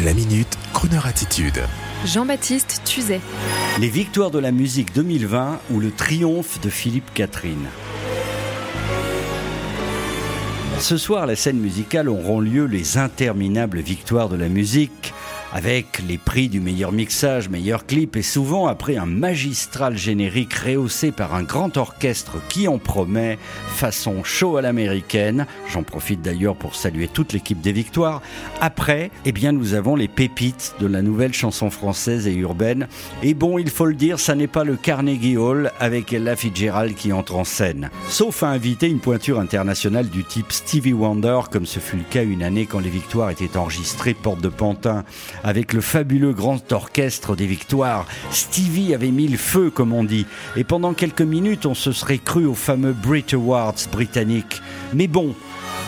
La minute, Kroneur attitude. Jean-Baptiste Tuzet. Les victoires de la musique 2020 ou le triomphe de Philippe Catherine. Ce soir, la scène musicale auront lieu les interminables victoires de la musique avec les prix du meilleur mixage, meilleur clip et souvent après un magistral générique rehaussé par un grand orchestre qui en promet façon show à l'américaine. J'en profite d'ailleurs pour saluer toute l'équipe des Victoires. Après, eh bien nous avons les pépites de la nouvelle chanson française et urbaine. Et bon, il faut le dire, ça n'est pas le Carnegie Hall avec Ella Fitzgerald qui entre en scène. Sauf à inviter une pointure internationale du type Stevie Wonder comme ce fut le cas une année quand les Victoires étaient enregistrées porte de Pantin avec le fabuleux grand orchestre des victoires. Stevie avait mis le feu, comme on dit, et pendant quelques minutes, on se serait cru au fameux Brit Awards britannique. Mais bon,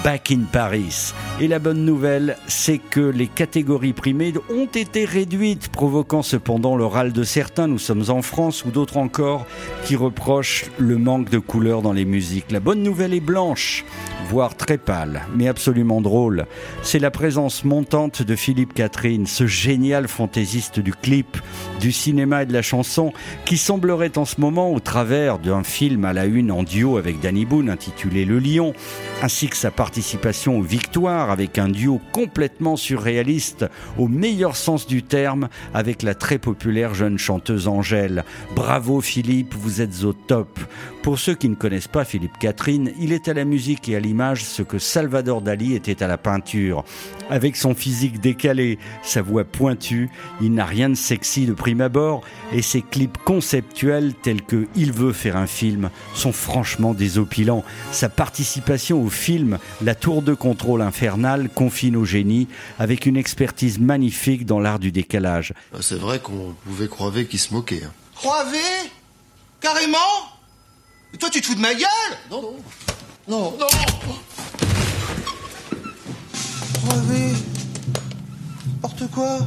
Back in Paris. Et la bonne nouvelle, c'est que les catégories primées ont été réduites, provoquant cependant le râle de certains, nous sommes en France, ou d'autres encore, qui reprochent le manque de couleurs dans les musiques. La bonne nouvelle est blanche, voire très pâle, mais absolument drôle. C'est la présence montante de Philippe Catherine, ce génial fantaisiste du clip, du cinéma et de la chanson, qui semblerait en ce moment, au travers d'un film à la une en duo avec Danny Boone intitulé Le Lion, ainsi que sa participation aux victoires avec un duo complètement surréaliste au meilleur sens du terme avec la très populaire jeune chanteuse Angèle. Bravo Philippe, vous êtes au top. Pour ceux qui ne connaissent pas Philippe Catherine, il est à la musique et à l'image ce que Salvador Dali était à la peinture. Avec son physique décalé, sa voix pointue, il n'a rien de sexy de prime abord et ses clips conceptuels tels que Il veut faire un film sont franchement désopilants. Sa participation au film La tour de contrôle infernale confie nos génies avec une expertise magnifique dans l'art du décalage. Ah, c'est vrai qu'on pouvait croire qu'il se moquait. Hein. Croiver Carrément? Et toi, tu te fous de ma gueule Non, non. Non. Non Crever N'importe quoi?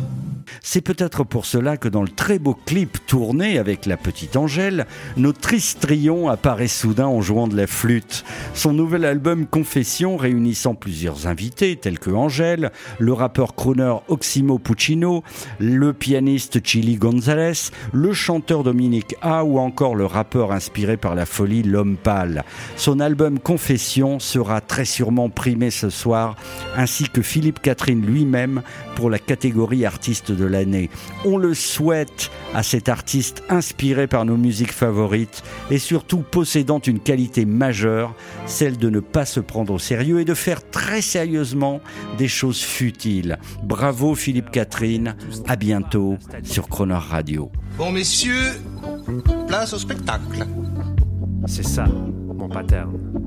C'est peut-être pour cela que dans le très beau clip tourné avec la petite Angèle, notre Tristrion apparaît soudain en jouant de la flûte. Son nouvel album Confession, réunissant plusieurs invités tels que Angèle, le rappeur crooner Oximo Puccino, le pianiste Chili Gonzalez, le chanteur Dominique A ou encore le rappeur inspiré par la folie L'Homme Pâle. Son album Confession sera très sûrement primé ce soir, ainsi que Philippe Catherine lui-même pour la catégorie artiste de l'année. On le souhaite à cet artiste inspiré par nos musiques favorites et surtout possédant une qualité majeure, celle de ne pas se prendre au sérieux et de faire très sérieusement des choses futiles. Bravo Philippe Catherine, à bientôt sur Croner Radio. Bon messieurs, place au spectacle. C'est ça, mon pattern.